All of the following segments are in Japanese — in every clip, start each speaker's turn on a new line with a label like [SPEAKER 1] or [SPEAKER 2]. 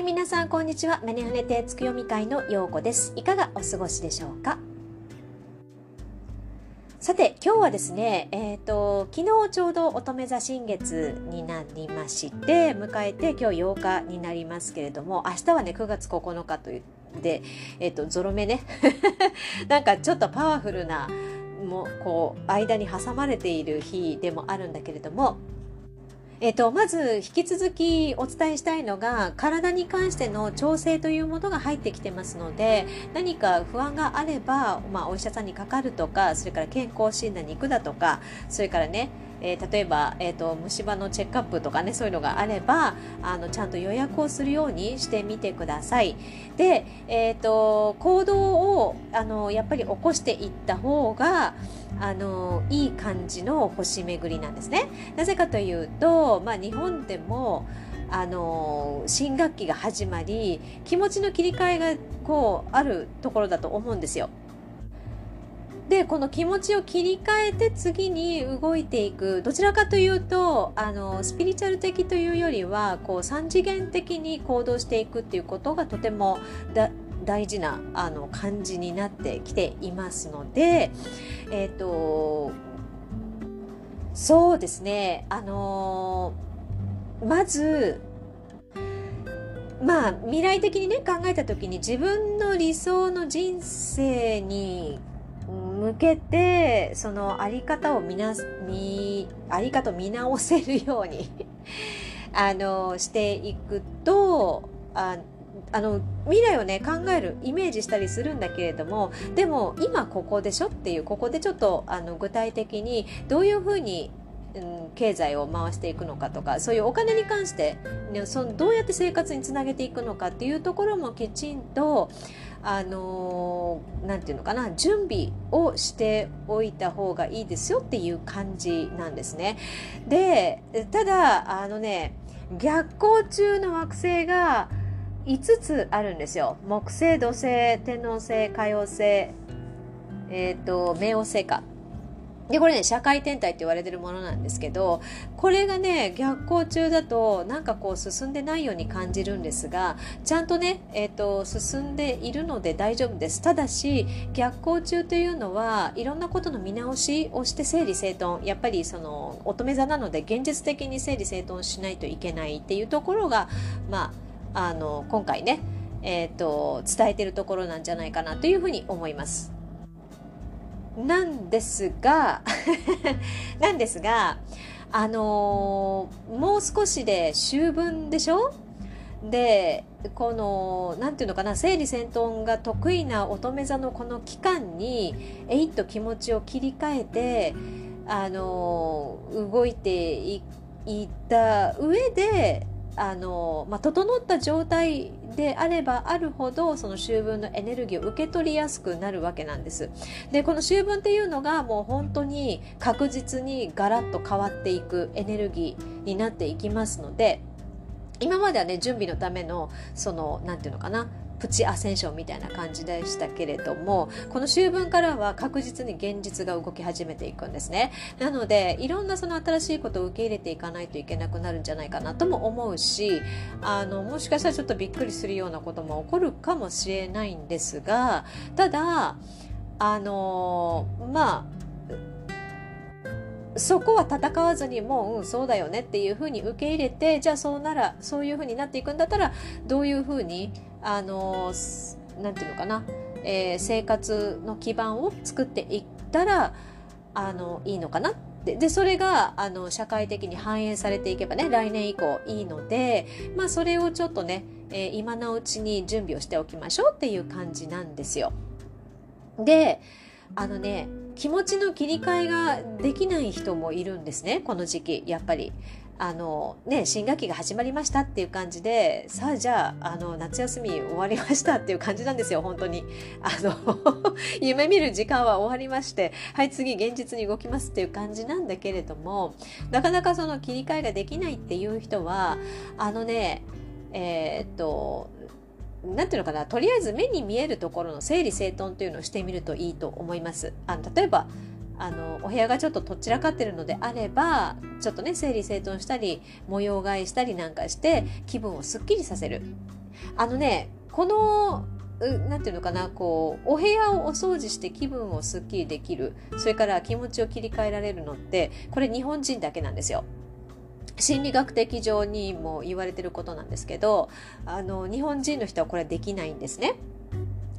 [SPEAKER 1] はい皆さんこんにちは。メネハネテつくよみ会のようこです。いかがお過ごしでしょうか？さて今日はですね、えーと、昨日ちょうど乙女座新月になりまして迎えて今日8日になりますけれども明日はね9月9日というで、えーと、ゾロ目ね。なんかちょっとパワフルなもこう間に挟まれている日でもあるんだけれどもえっと、まず引き続きお伝えしたいのが体に関しての調整というものが入ってきてますので何か不安があれば、まあ、お医者さんにかかるとかそれから健康診断に行くだとかそれからねえー、例えば、えーと、虫歯のチェックアップとかねそういうのがあればあのちゃんと予約をするようにしてみてください。で、えーと、行動をあのやっぱり起こしていった方があのいい感じの星巡りなんですね。なぜかというと、まあ、日本でもあの新学期が始まり気持ちの切り替えがこうあるところだと思うんですよ。でこの気持ちを切り替えて次に動いていくどちらかというとあのスピリチュアル的というよりはこう3次元的に行動していくっていうことがとてもだ大事なあの感じになってきていますのでえっ、ー、とそうですねあのまずまあ未来的にね考えた時に自分の理想の人生に向けてそのあり方を見な見あり方を見直せるようにあのしていくとああの未来をね考えるイメージしたりするんだけれどもでも今ここでしょっていうここでちょっとあの具体的にどういうふうに、経済を回していくのかとかそういうお金に関して、ね、そのどうやって生活につなげていくのかっていうところもきちんとあのー、て言うのかな準備をしておいた方がいいですよっていう感じなんですね。でただあのね逆行中の惑星が5つあるんですよ。木星土星天王星海王星。えっ、ー、と冥王星か。でこれね社会天体って言われてるものなんですけどこれがね逆行中だとなんかこう進んでないように感じるんですがちゃんとね、えーと、進んでいるので大丈夫です。ただし逆行中というのはいろんなことの見直しをして整理整頓。やっぱりその乙女座なので現実的に整理整頓しないといけないっていうところがまああの今回ねえーと伝えてるところなんじゃないかなというふうに思います。なんですが なんですがあのー、もう少しで秋分でしょ？でこの何て言うのかな整理整頓が得意な乙女座のこの期間にえいっと気持ちを切り替えてあの、動いていった上であの、まあ、整った状態であればあるほどその秋分のエネルギーを受け取りやすくなるわけなんです。でこの秋分っていうのがもう本当に確実にガラッと変わっていくエネルギーになっていきますので今まではね準備のためのその何て言うのかなプチアセンションみたいな感じでしたけれどもこの秋分からは確実に現実が動き始めていくんですね。なのでいろんなその新しいことを受け入れていかないといけなくなるんじゃないかなとも思うしあのもしかしたらちょっとびっくりするようなことも起こるかもしれないんですがただあのまあそこは戦わずにもう、うん、そうだよねっていうふうに受け入れてじゃあそうならそういうふうになっていくんだったらどういうふうにあのなんていうのかな、えー、生活の基盤を作っていったらあのいいのかなででそれがあの社会的に反映されていけばね来年以降いいので、まあ、それをちょっとね、えー、今のうちに準備をしておきましょうっていう感じなんですよ。であのね気持ちの切り替えができない人もいるんですねこの時期やっぱり。あのね、新学期が始まりましたっていう感じでさあじゃああの夏休み終わりましたっていう感じなんですよ本当にあの 夢見る時間は終わりましてはい次現実に動きますっていう感じなんだけれどもなかなかその切り替えができないっていう人はあのねえー、っとなんていうのかなとりあえず目に見えるところの整理整頓というのをしてみるといいと思います。あの例えばあのお部屋がちょっととっちらかってるのであればちょっとね整理整頓したり模様替えしたりなんかして気分をすっきりさせるあのねこのなんていうのかなこうお部屋をお掃除して気分をすっきりできるそれから気持ちを切り替えられるのってこれ日本人だけなんですよ。心理学的上にも言われてることなんですけどあの日本人の人はこれできないんですね。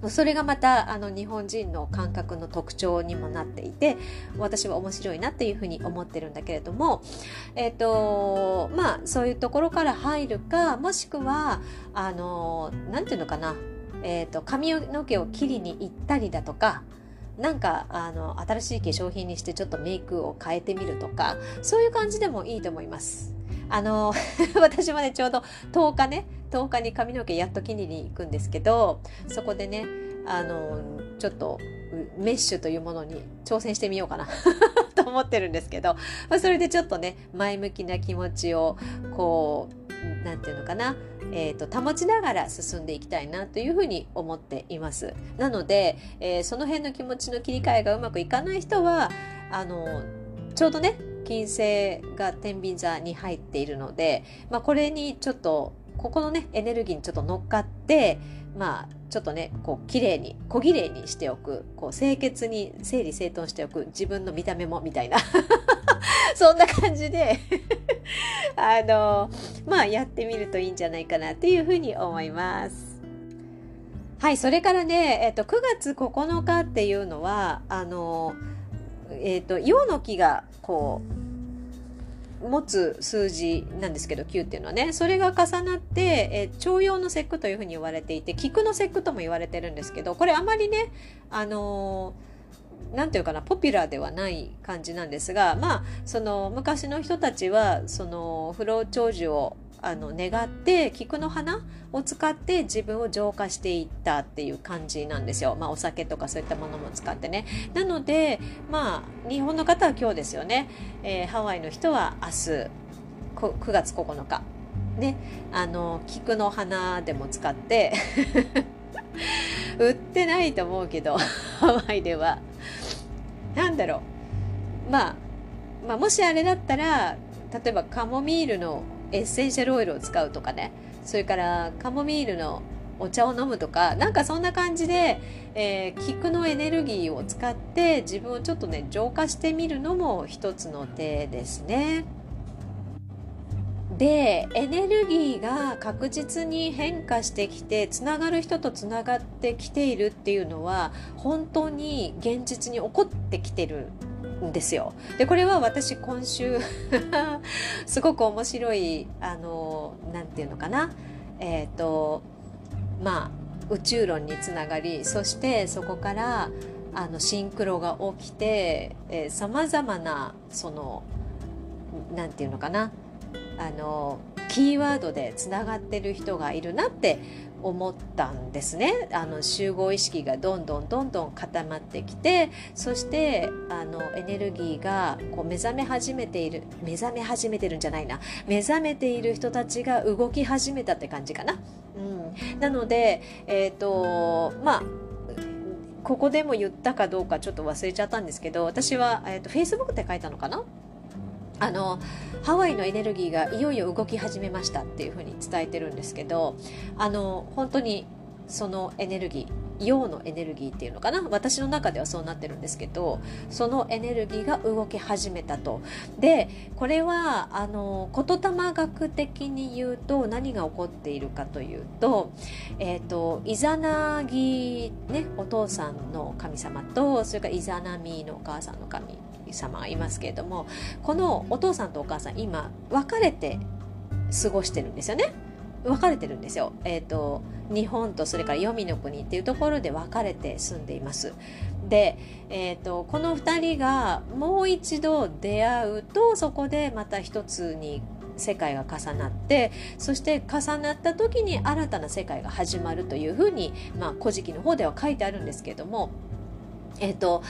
[SPEAKER 1] それがまたあの日本人の感覚の特徴にもなっていて私は面白いなっていうふうに思ってるんだけれども、えっ、ー、とまあそういうところから入るかもしくはあのなんていうのかな、えーと、髪の毛を切りに行ったりだとかなんかあの新しい化粧品にしてちょっとメイクを変えてみるとかそういう感じでもいいと思います。あの 私もねちょうど10日ね10日に髪の毛やっと切りに行くんですけどそこでねあのちょっとメッシュというものに挑戦してみようかな と思ってるんですけど、まあ、それでちょっとね前向きな気持ちをこう何て言うのかな、えーと、保ちながら進んでいきたいなというふうに思っています。なので、えー、その辺の気持ちの切り替えがうまくいかない人はあのちょうどね金星が天秤座に入っているので、まあ、これにちょっとここのねエネルギーにちょっと乗っかってまあちょっとねこう綺麗に小綺麗にしておく。こう清潔に整理整頓しておく。自分の見た目もみたいな。そんな感じで。あのまあやってみるといいんじゃないかなっていうふうに思います。はい、それからね、えっと、9月9日っていうのはあの、えっと、陽の木がこう持つ数字なんですけど9っていうのはね。それが重なって、えー、徴用の節句というふうに言われていて菊の節句とも言われてるんですけどこれあまりねあのー、て言うかなポピュラーではない感じなんですがまあその昔の人たちはその不老長寿をあの願って菊の花を使って自分を浄化していったっていう感じなんですよ。まあお酒とかそういったものも使ってね。なのでまあ日本の方は今日ですよね。えー、ハワイの人は明日9月9日ねあの菊の花でも使って 売ってないと思うけどハワイでは何だろう、まあ、まあもしあれだったら例えばカモミールのエッセンシャルオイルを使うとかねそれからカモミールのお茶を飲むとかなんかそんな感じで、えー、菊のエネルギーを使って自分をちょっとね浄化してみるのも一つの手ですね。でエネルギーが確実に変化してきてつながる人とつながってきているっていうのは本当に現実に起こってきてるんですよ。でこれは私今週 すごく面白いあの何て言うのかな？えっ、ー、とまあ宇宙論につながりそしてそこからあのシンクロが起きてさまざまなその何て言うのかな？あのキーワードでつながってる人がいるなって思ったんですね。あの集合意識がどんどんどんどん固まってきてそしてあのエネルギーがこう目覚め始めている目覚め始めてるんじゃないな。目覚めている人たちが動き始めたって感じかな。うん、なので、えーとまあここでも言ったかどうかちょっと忘れちゃったんですけど私は、えーと、と Facebook って書いたのかな？あのハワイのエネルギーがいよいよ動き始めましたっていうふうに伝えてるんですけどあの本当にそのエネルギー陽のエネルギーっていうのかな？私の中ではそうなってるんですけどそのエネルギーが動き始めたと。でこれはあの言霊学的に言うと何が起こっているかというと,、えーと、イザナギ、ね、お父さんの神様とそれからイザナミのお母さんの神様がいますけれどもこのお父さんとお母さん今別れて過ごしてるんですよね。分れてるんですよ、えーと、日本とそれから黄泉の国っていうところで分かれて住んでいますで、えーと、この2人がもう一度出会うとそこでまた一つに世界が重なってそして重なった時に新たな世界が始まるというふうに「まあ、古事記」の方では書いてあるんですけどもえっ、ー、と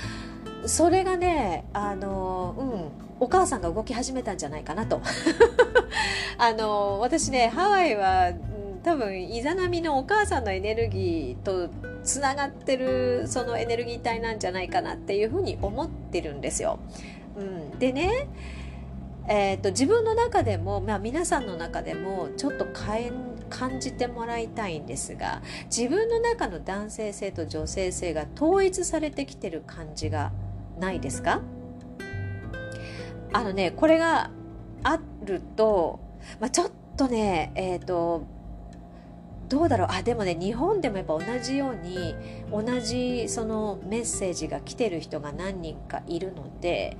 [SPEAKER 1] それがねあのうんお母さんが動き始めたんじゃないかなと あの私ねハワイは多分イザナミのお母さんのエネルギーとつながってるそのエネルギー体なんじゃないかなっていうふうに思ってるんですよ。うん、でねえーと、自分の中でも、まあ、皆さんの中でもちょっと変え感じてもらいたいんですが自分の中の男性性と女性性が統一されてきてる感じがないですか？あのねこれがあると、まあ、ちょっとねえっ、ー、とどうだろう？あでもね日本でもやっぱ同じように同じそのメッセージが来てる人が何人かいるので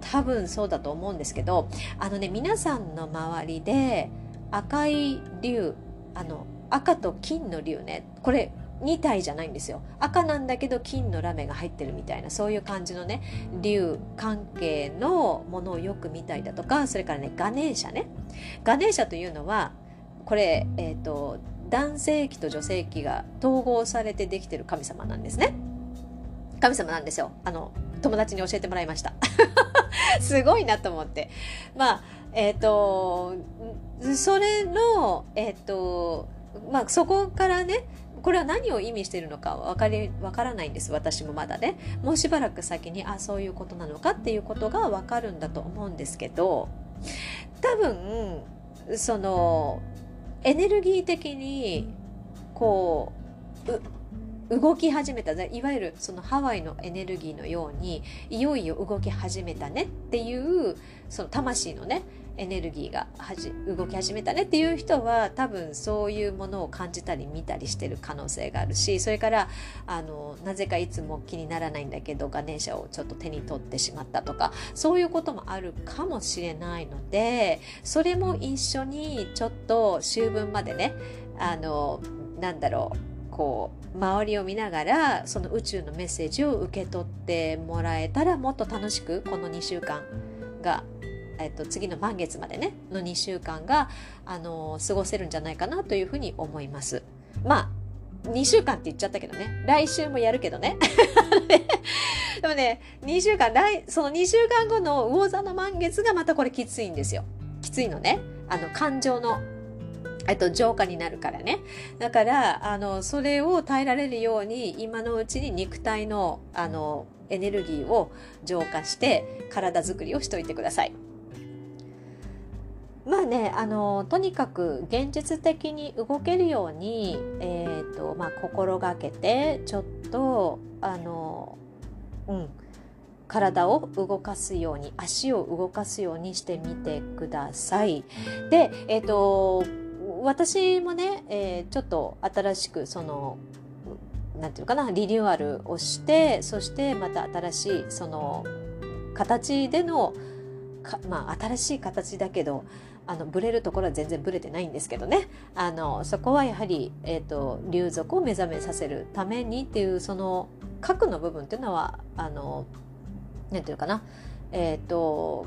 [SPEAKER 1] 多分そうだと思うんですけどあのね皆さんの周りで赤い竜あの赤と金の竜ねこれ2体じゃないんですよ赤なんだけど金のラメが入ってるみたいなそういう感じのね竜関係のものをよく見たりだとかそれからねガネーシャねガネーシャというのはこれえっ、ー、と男性器と女性器が統合されてできてる神様なんですね。神様なんですよ。あの、友達に教えてもらいました。すごいなと思って。まあ、えっ、ー、と、それの、えっ、ー、と、まあ、そこからね、これは何を意味しているのか分かり分からないんです。私もまだね。もうしばらく先にあそういうことなのかっていうことが分かるんだと思うんですけど多分そのエネルギー的にこう動き始めたいわゆるそのハワイのエネルギーのようにいよいよ動き始めたねっていうその魂のねエネルギーがはじ動き始めたねっていう人は多分そういうものを感じたり見たりしてる可能性があるしそれからあのなぜかいつも気にならないんだけどガネーシャをちょっと手に取ってしまったとかそういうこともあるかもしれないのでそれも一緒にちょっと秋分までねあのなんだろうこう周りを見ながらその宇宙のメッセージを受け取ってもらえたらもっと楽しくこの2週間がえっと、次の満月までねの2週間が、あの過ごせるんじゃないかなというふうに思います。まあ2週間って言っちゃったけどね。来週もやるけどね。でもね2週間来その2週間後の魚座の満月がまたこれきついんですよ。きついのね。あの感情のえっと、浄化になるからね。だから、あの、それを耐えられるように、今のうちに肉体の、あの、エネルギーを浄化して、体づくりをしといてください。まあねあのとにかく現実的に動けるように、えーとまあ、心がけてちょっとあの、うん、体を動かすように足を動かすようにしてみてください。で、えっ、ー、と私もね、えー、ちょっと新しくそのなんていうかなリニューアルをしてそしてまた新しいその形でのまあ新しい形だけどあのブレるところは全然ブレてないんですけどね。あのそこはやはり、えーと、流族を目覚めさせるためにっていうその核の部分っていうのはあのなんていうかな。えっ、ー、と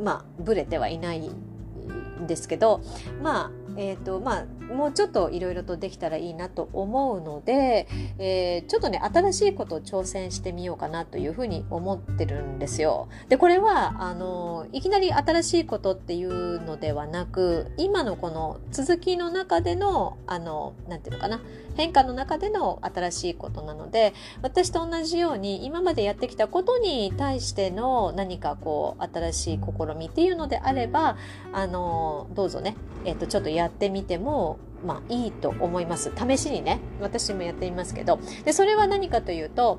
[SPEAKER 1] まあブレてはいないんですけどまあえーとまあ、もうちょっといろいろとできたらいいなと思うので、えー、ちょっとね新しいことを挑戦してみようかなというふうに思ってるんですよ。でこれはあのいきなり新しいことっていうのではなく今のこの続きの中でのあのなんていうのかな変化の中での新しいことなので私と同じように今までやってきたことに対しての何かこう新しい試みっていうのであればあのどうぞね、えー、とちょっとやってみてもまあいいと思います。試しにね私もやってみますけど。でそれは何かというと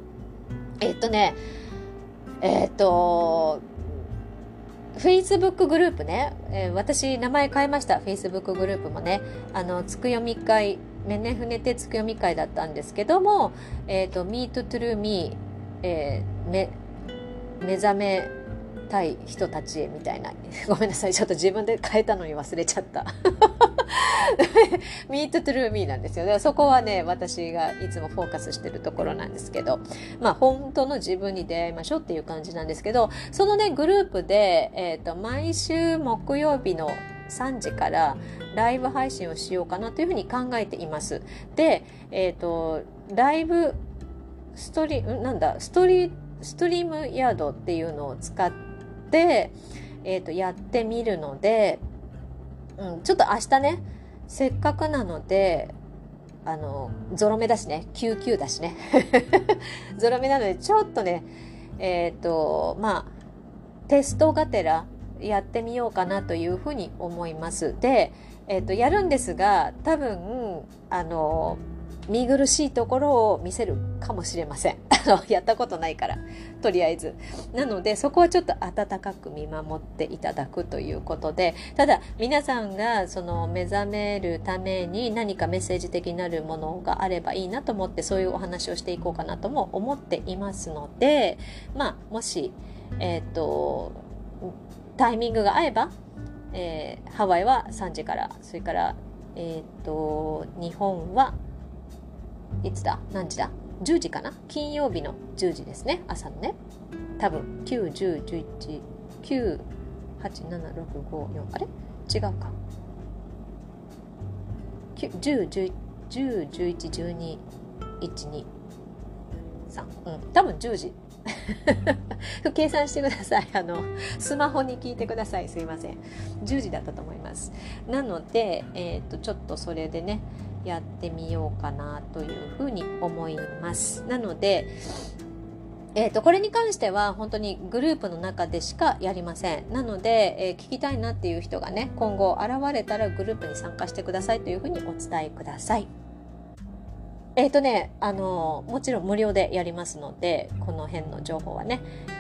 [SPEAKER 1] えっ、とねえっ、と Facebook グループね、えー、私名前変えました。Facebook グループもね。あのつく読み会めねふねてつく読み会だったんですけどもえっ、と Meet True Me、えー、め目覚めたい人たちへみたいな。ごめんなさい。ちょっと自分で変えたのに忘れちゃった。Meet True Me なんですよでそこはね私がいつもフォーカスしてるところなんですけどまあ本当の自分に出会いましょうっていう感じなんですけどそのねグループで、えーと、毎週木曜日の3時からライブ配信をしようかなというふうに考えています。で、えっ、ー、と、ライブストリ、なんだ、ストリ、ストリームヤードっていうのを使って、えっ、ー、と、やってみるので、うん、ちょっと明日ね、せっかくなので、あの、ゾロ目だしね、99だしね。ゾロ目なので、ちょっとね、えっ、ー、と、まあ、テストがてらやってみようかなというふうに思います。で、えーと、やるんですが多分あの見苦しいところを見せるかもしれません。やったことないから。とりあえず。なのでそこはちょっと温かく見守っていただくということで。ただ皆さんがその目覚めるために何かメッセージ的になるものがあればいいなと思ってそういうお話をしていこうかなとも思っていますのでまあもしえっ、ー、とタイミングが合えばえー、ハワイは3時からそれからえっ、ー、と日本はいつだ？何時だ？10時かな？金曜日の10時ですね。朝のね。多分91011987654あれ？違うか。10111212 3うん。多分10時。計算してください。あのスマホに聞いてください。すいません。10時だったと思います。なので、えーと、ちょっとそれでね。やってみようかなというふうに思いますなのでえーと、これに関しては本当にグループの中でしかやりませんなので、えー、聞きたいなっていう人がね今後現れたらグループに参加してくださいというふうにお伝えください。えっ、ー、とね、あの、もちろん無料でやりますので、この辺の情報はね、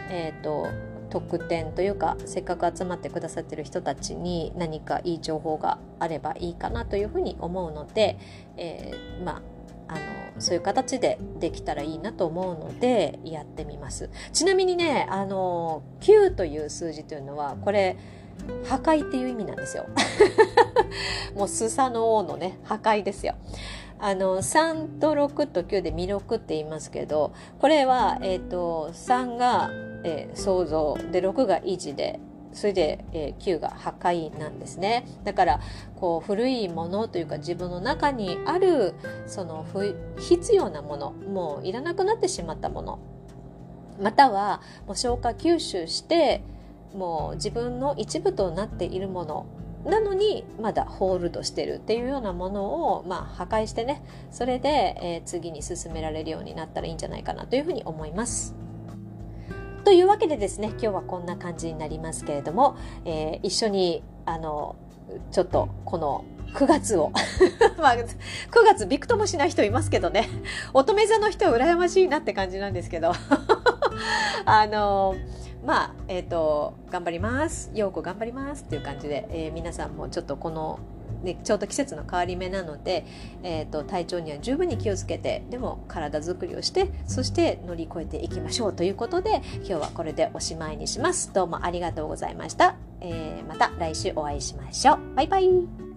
[SPEAKER 1] えっ、ー、と、特典というか、せっかく集まってくださってる人たちに何かいい情報があればいいかなというふうに思うので、えー、まあ、の、そういう形でできたらいいなと思うので、やってみます。ちなみにね、あの、9という数字というのは、これ、破壊っていう意味なんですよ。もうスサノオのね、破壊ですよ。あの3と6と9で未6って言いますけどこれは、えーと、3が、えー、創造。で6が維持でそれで、えー、9が破壊なんですね。だからこう古いものというか自分の中にあるその必要なもの。もういらなくなってしまったもの。またはもう消化吸収してもう自分の一部となっているもの。なのにまだホールドしてるっていうようなものを、まあ、破壊してねそれで、え、次に進められるようになったらいいんじゃないかなというふうに思います。というわけでですね今日はこんな感じになりますけれども、えー、一緒にあのちょっとこの9月を まあ、9月びくともしない人いますけどね乙女座の人は羨ましいなって感じなんですけど あのまあ、えっ、ー、と、頑張ります。ようこ頑張りますっていう感じで、えー、皆さんもちょっとこの、ね、ちょうど季節の変わり目なので、えーと、体調には十分に気をつけてでも体づくりをしてそして乗り越えていきましょうということで今日はこれでおしまいにします。どうもありがとうございました、えー、また来週お会いしましょう。バイバイ。